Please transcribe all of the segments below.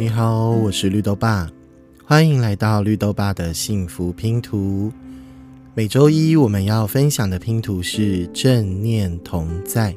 你好，我是绿豆爸，欢迎来到绿豆爸的幸福拼图。每周一我们要分享的拼图是正念同在。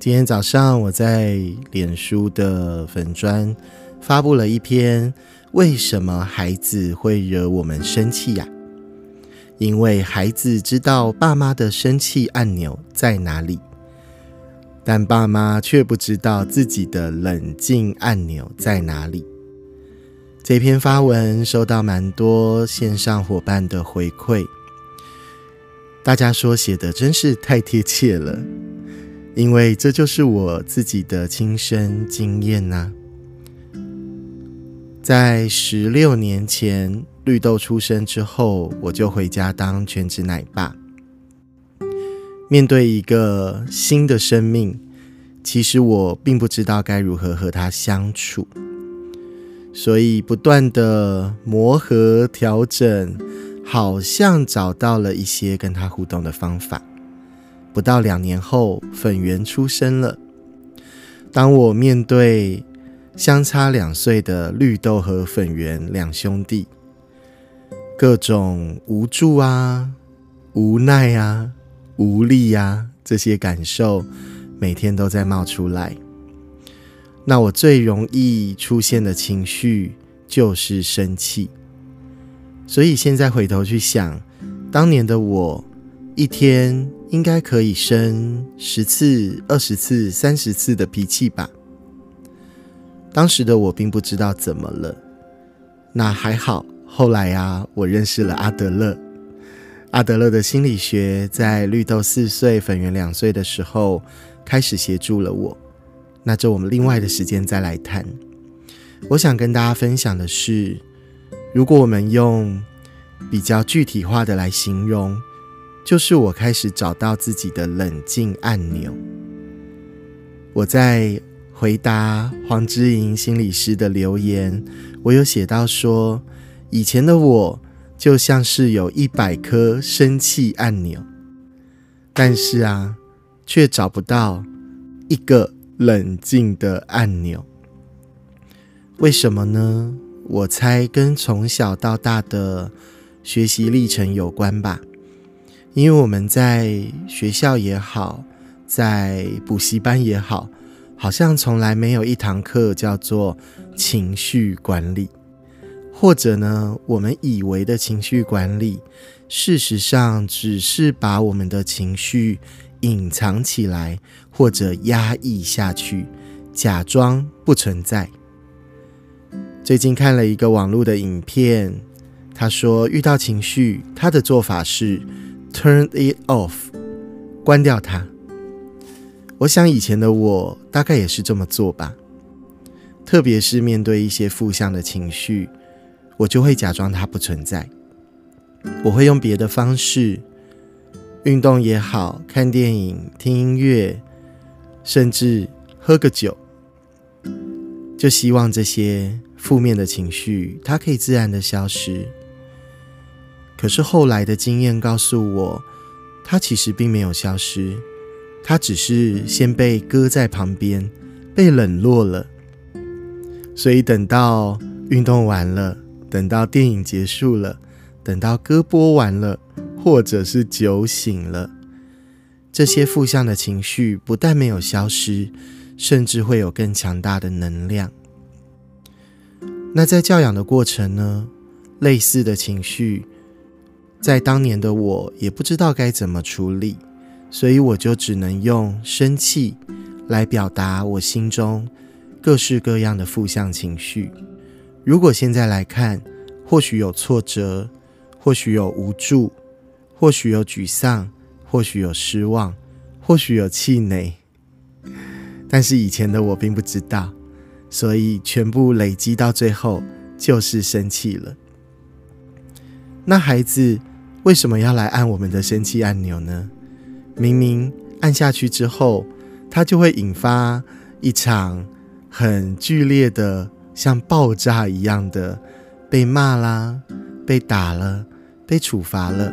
今天早上我在脸书的粉砖发布了一篇：为什么孩子会惹我们生气呀？因为孩子知道爸妈的生气按钮在哪里。但爸妈却不知道自己的冷静按钮在哪里。这篇发文收到蛮多线上伙伴的回馈，大家说写的真是太贴切了，因为这就是我自己的亲身经验呐。在十六年前绿豆出生之后，我就回家当全职奶爸。面对一个新的生命，其实我并不知道该如何和他相处，所以不断的磨合调整，好像找到了一些跟他互动的方法。不到两年后，粉圆出生了。当我面对相差两岁的绿豆和粉圆两兄弟，各种无助啊、无奈啊。无力呀，这些感受每天都在冒出来。那我最容易出现的情绪就是生气。所以现在回头去想，当年的我一天应该可以生十次、二十次、三十次的脾气吧。当时的我并不知道怎么了。那还好，后来呀，我认识了阿德勒。阿德勒的心理学在绿豆四岁、粉圆两岁的时候开始协助了我。那就我们另外的时间再来谈。我想跟大家分享的是，如果我们用比较具体化的来形容，就是我开始找到自己的冷静按钮。我在回答黄之莹心理师的留言，我有写到说，以前的我。就像是有一百颗生气按钮，但是啊，却找不到一个冷静的按钮。为什么呢？我猜跟从小到大的学习历程有关吧。因为我们在学校也好，在补习班也好，好像从来没有一堂课叫做情绪管理。或者呢，我们以为的情绪管理，事实上只是把我们的情绪隐藏起来，或者压抑下去，假装不存在。最近看了一个网络的影片，他说遇到情绪，他的做法是 turn it off，关掉它。我想以前的我大概也是这么做吧，特别是面对一些负向的情绪。我就会假装它不存在，我会用别的方式，运动也好看电影、听音乐，甚至喝个酒，就希望这些负面的情绪它可以自然的消失。可是后来的经验告诉我，它其实并没有消失，它只是先被搁在旁边，被冷落了。所以等到运动完了。等到电影结束了，等到歌播完了，或者是酒醒了，这些负向的情绪不但没有消失，甚至会有更强大的能量。那在教养的过程呢？类似的情绪，在当年的我也不知道该怎么处理，所以我就只能用生气来表达我心中各式各样的负向情绪。如果现在来看，或许有挫折，或许有无助，或许有沮丧，或许有失望，或许有气馁。但是以前的我并不知道，所以全部累积到最后就是生气了。那孩子为什么要来按我们的生气按钮呢？明明按下去之后，他就会引发一场很剧烈的。像爆炸一样的被骂啦，被打了，被处罚了。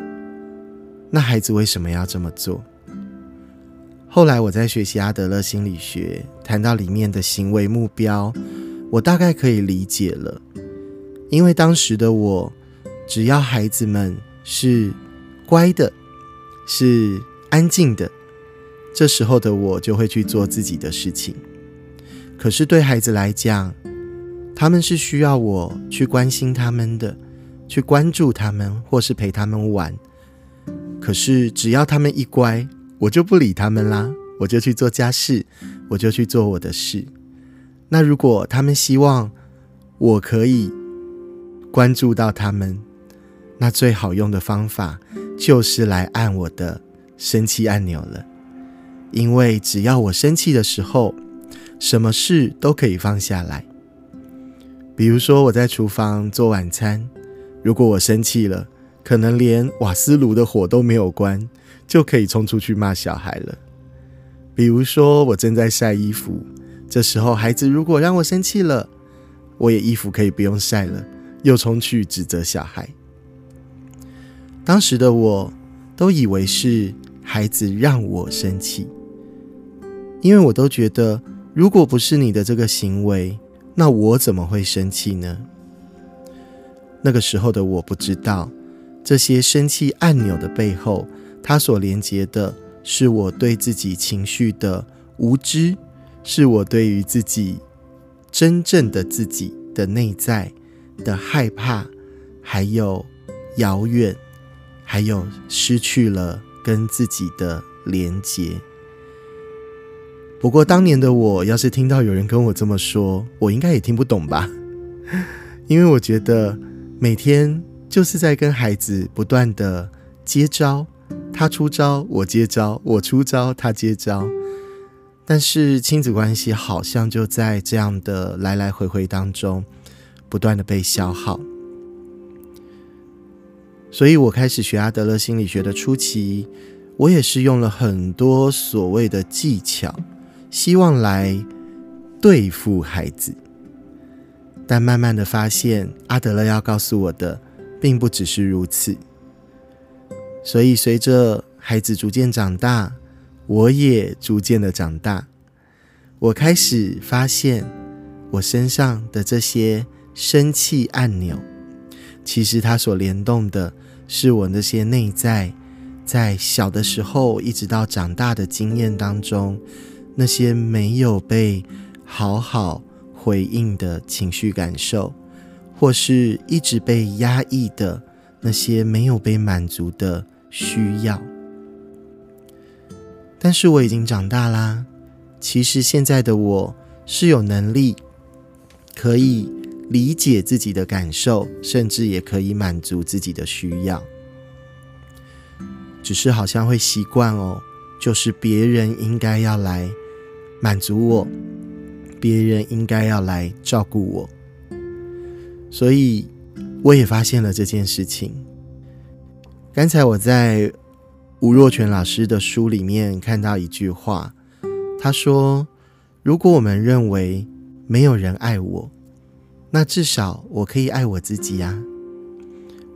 那孩子为什么要这么做？后来我在学习阿德勒心理学，谈到里面的行为目标，我大概可以理解了。因为当时的我，只要孩子们是乖的，是安静的，这时候的我就会去做自己的事情。可是对孩子来讲，他们是需要我去关心他们的，去关注他们，或是陪他们玩。可是只要他们一乖，我就不理他们啦，我就去做家事，我就去做我的事。那如果他们希望我可以关注到他们，那最好用的方法就是来按我的生气按钮了。因为只要我生气的时候，什么事都可以放下来。比如说我在厨房做晚餐，如果我生气了。可能连瓦斯炉的火都没有关，就可以冲出去骂小孩了。比如说，我正在晒衣服，这时候孩子如果让我生气了，我也衣服可以不用晒了，又冲去指责小孩。当时的我都以为是孩子让我生气，因为我都觉得，如果不是你的这个行为，那我怎么会生气呢？那个时候的我不知道。这些生气按钮的背后，它所连接的是我对自己情绪的无知，是我对于自己真正的自己的内在的害怕，还有遥远，还有失去了跟自己的连接。不过当年的我，要是听到有人跟我这么说，我应该也听不懂吧？因为我觉得每天。就是在跟孩子不断的接招，他出招，我接招；我出招，他接招。但是亲子关系好像就在这样的来来回回当中，不断的被消耗。所以我开始学阿德勒心理学的初期，我也是用了很多所谓的技巧，希望来对付孩子。但慢慢的发现，阿德勒要告诉我的。并不只是如此，所以随着孩子逐渐长大，我也逐渐的长大。我开始发现，我身上的这些生气按钮，其实它所联动的是我那些内在，在小的时候一直到长大的经验当中，那些没有被好好回应的情绪感受。或是一直被压抑的那些没有被满足的需要，但是我已经长大啦。其实现在的我是有能力可以理解自己的感受，甚至也可以满足自己的需要。只是好像会习惯哦，就是别人应该要来满足我，别人应该要来照顾我。所以，我也发现了这件事情。刚才我在吴若权老师的书里面看到一句话，他说：“如果我们认为没有人爱我，那至少我可以爱我自己呀。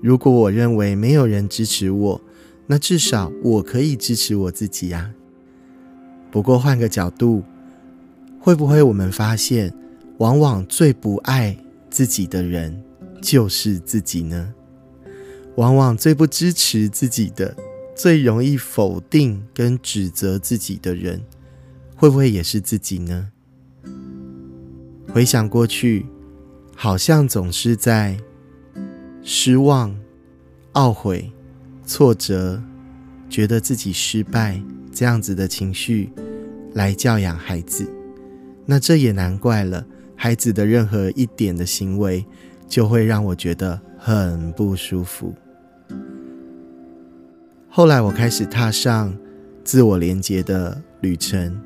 如果我认为没有人支持我，那至少我可以支持我自己呀。不过换个角度，会不会我们发现，往往最不爱？”自己的人就是自己呢，往往最不支持自己的、最容易否定跟指责自己的人，会不会也是自己呢？回想过去，好像总是在失望、懊悔、挫折，觉得自己失败这样子的情绪来教养孩子，那这也难怪了。孩子的任何一点的行为，就会让我觉得很不舒服。后来，我开始踏上自我连接的旅程，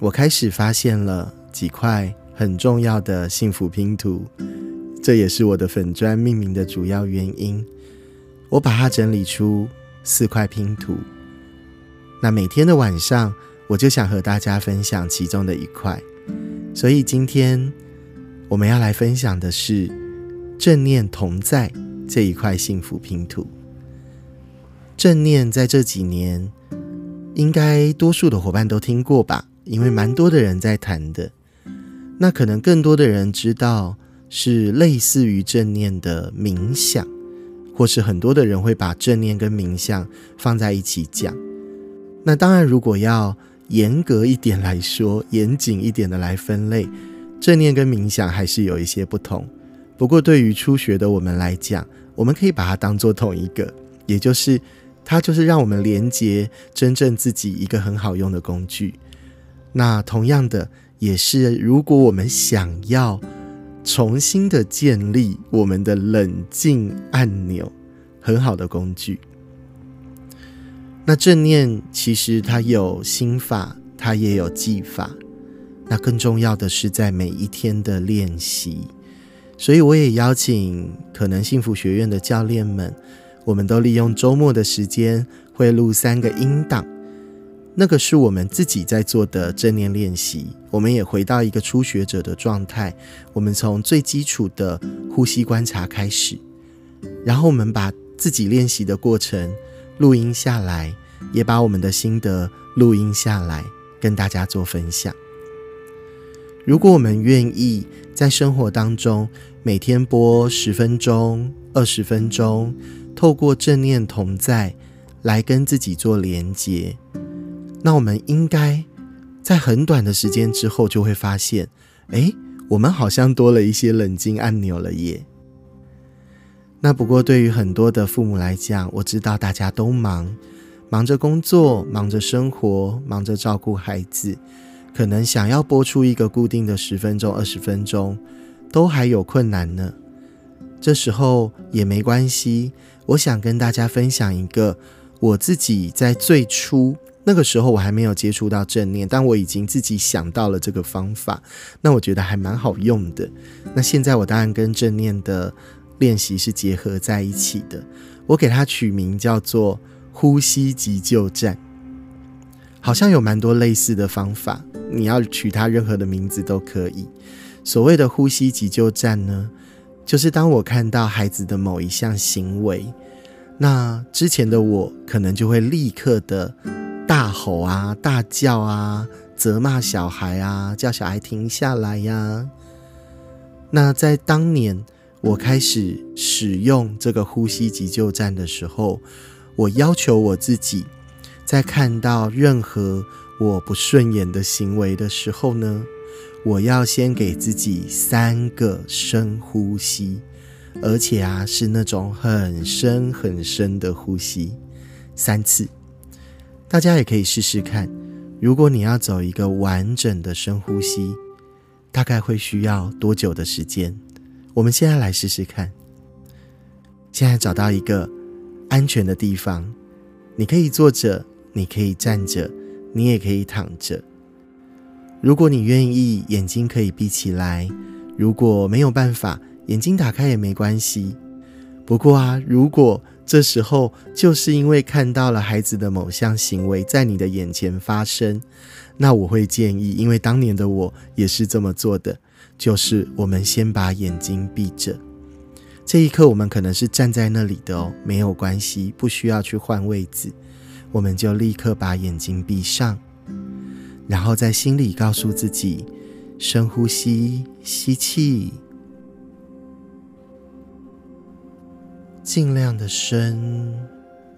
我开始发现了几块很重要的幸福拼图，这也是我的粉砖命名的主要原因。我把它整理出四块拼图，那每天的晚上，我就想和大家分享其中的一块。所以今天我们要来分享的是正念同在这一块幸福拼图。正念在这几年应该多数的伙伴都听过吧，因为蛮多的人在谈的。那可能更多的人知道是类似于正念的冥想，或是很多的人会把正念跟冥想放在一起讲。那当然，如果要严格一点来说，严谨一点的来分类，正念跟冥想还是有一些不同。不过，对于初学的我们来讲，我们可以把它当做同一个，也就是它就是让我们连接真正自己一个很好用的工具。那同样的，也是如果我们想要重新的建立我们的冷静按钮，很好的工具。那正念其实它有心法，它也有技法。那更重要的是在每一天的练习。所以我也邀请可能幸福学院的教练们，我们都利用周末的时间会录三个音档。那个是我们自己在做的正念练习。我们也回到一个初学者的状态，我们从最基础的呼吸观察开始，然后我们把自己练习的过程。录音下来，也把我们的心得录音下来，跟大家做分享。如果我们愿意在生活当中每天播十分钟、二十分钟，透过正念同在来跟自己做连接，那我们应该在很短的时间之后就会发现，哎，我们好像多了一些冷静按钮了耶。那不过，对于很多的父母来讲，我知道大家都忙，忙着工作，忙着生活，忙着照顾孩子，可能想要播出一个固定的十分钟、二十分钟，都还有困难呢。这时候也没关系，我想跟大家分享一个我自己在最初那个时候，我还没有接触到正念，但我已经自己想到了这个方法，那我觉得还蛮好用的。那现在我当然跟正念的。练习是结合在一起的，我给它取名叫做“呼吸急救站”，好像有蛮多类似的方法，你要取它任何的名字都可以。所谓的呼吸急救站呢，就是当我看到孩子的某一项行为，那之前的我可能就会立刻的大吼啊、大叫啊、责骂小孩啊、叫小孩停下来呀。那在当年。我开始使用这个呼吸急救站的时候，我要求我自己，在看到任何我不顺眼的行为的时候呢，我要先给自己三个深呼吸，而且啊是那种很深很深的呼吸，三次。大家也可以试试看，如果你要走一个完整的深呼吸，大概会需要多久的时间？我们现在来试试看。现在找到一个安全的地方，你可以坐着，你可以站着，你也可以躺着。如果你愿意，眼睛可以闭起来；如果没有办法，眼睛打开也没关系。不过啊，如果这时候就是因为看到了孩子的某项行为在你的眼前发生，那我会建议，因为当年的我也是这么做的。就是我们先把眼睛闭着，这一刻我们可能是站在那里的哦，没有关系，不需要去换位置，我们就立刻把眼睛闭上，然后在心里告诉自己：深呼吸，吸气，尽量的深，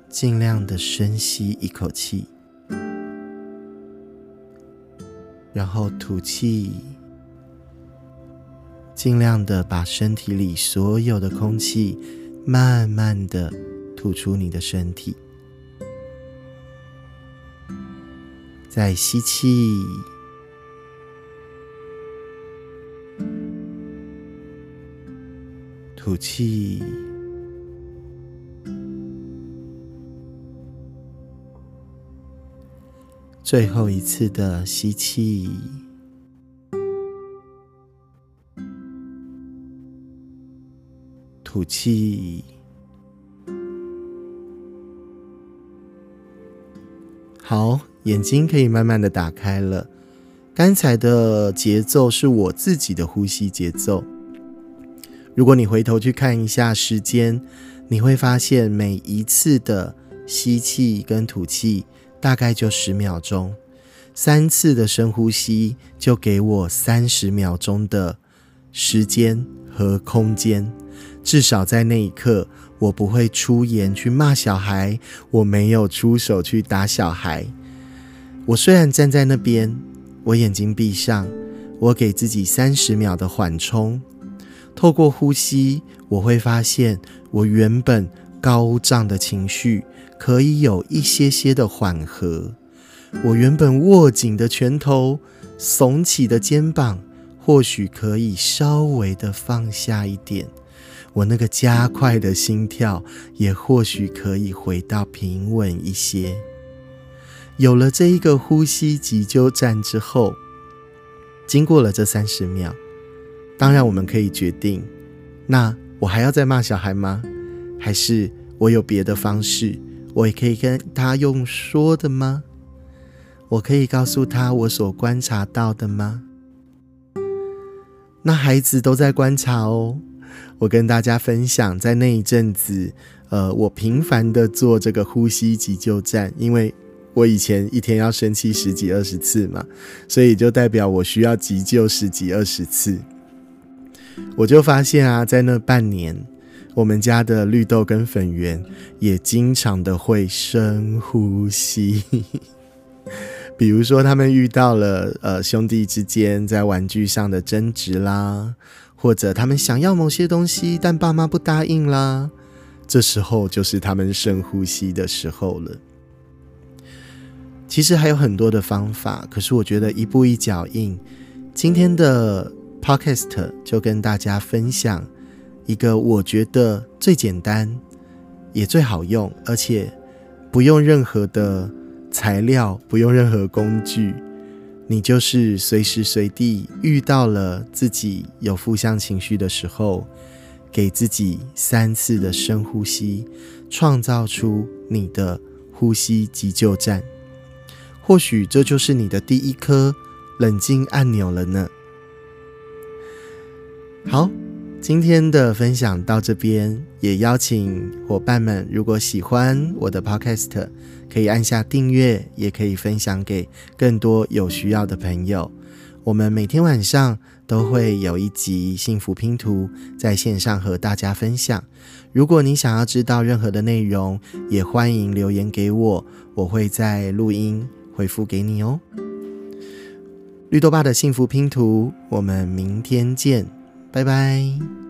尽量的深吸一口气，然后吐气。尽量的把身体里所有的空气慢慢的吐出你的身体，再吸气，吐气，最后一次的吸气。吐气，好，眼睛可以慢慢的打开了。刚才的节奏是我自己的呼吸节奏。如果你回头去看一下时间，你会发现每一次的吸气跟吐气大概就十秒钟，三次的深呼吸就给我三十秒钟的时间和空间。至少在那一刻，我不会出言去骂小孩，我没有出手去打小孩。我虽然站在那边，我眼睛闭上，我给自己三十秒的缓冲。透过呼吸，我会发现我原本高涨的情绪可以有一些些的缓和。我原本握紧的拳头、耸起的肩膀，或许可以稍微的放下一点。我那个加快的心跳，也或许可以回到平稳一些。有了这一个呼吸急救站之后，经过了这三十秒，当然我们可以决定：那我还要再骂小孩吗？还是我有别的方式？我也可以跟他用说的吗？我可以告诉他我所观察到的吗？那孩子都在观察哦。我跟大家分享，在那一阵子，呃，我频繁的做这个呼吸急救站，因为我以前一天要生气十几二十次嘛，所以就代表我需要急救十几二十次。我就发现啊，在那半年，我们家的绿豆跟粉圆也经常的会深呼吸，比如说他们遇到了呃兄弟之间在玩具上的争执啦。或者他们想要某些东西，但爸妈不答应啦，这时候就是他们深呼吸的时候了。其实还有很多的方法，可是我觉得一步一脚印。今天的 podcast 就跟大家分享一个我觉得最简单也最好用，而且不用任何的材料，不用任何工具。你就是随时随地遇到了自己有负向情绪的时候，给自己三次的深呼吸，创造出你的呼吸急救站。或许这就是你的第一颗冷静按钮了呢。好。今天的分享到这边，也邀请伙伴们，如果喜欢我的 Podcast，可以按下订阅，也可以分享给更多有需要的朋友。我们每天晚上都会有一集幸福拼图在线上和大家分享。如果你想要知道任何的内容，也欢迎留言给我，我会在录音回复给你哦。绿豆爸的幸福拼图，我们明天见。拜拜。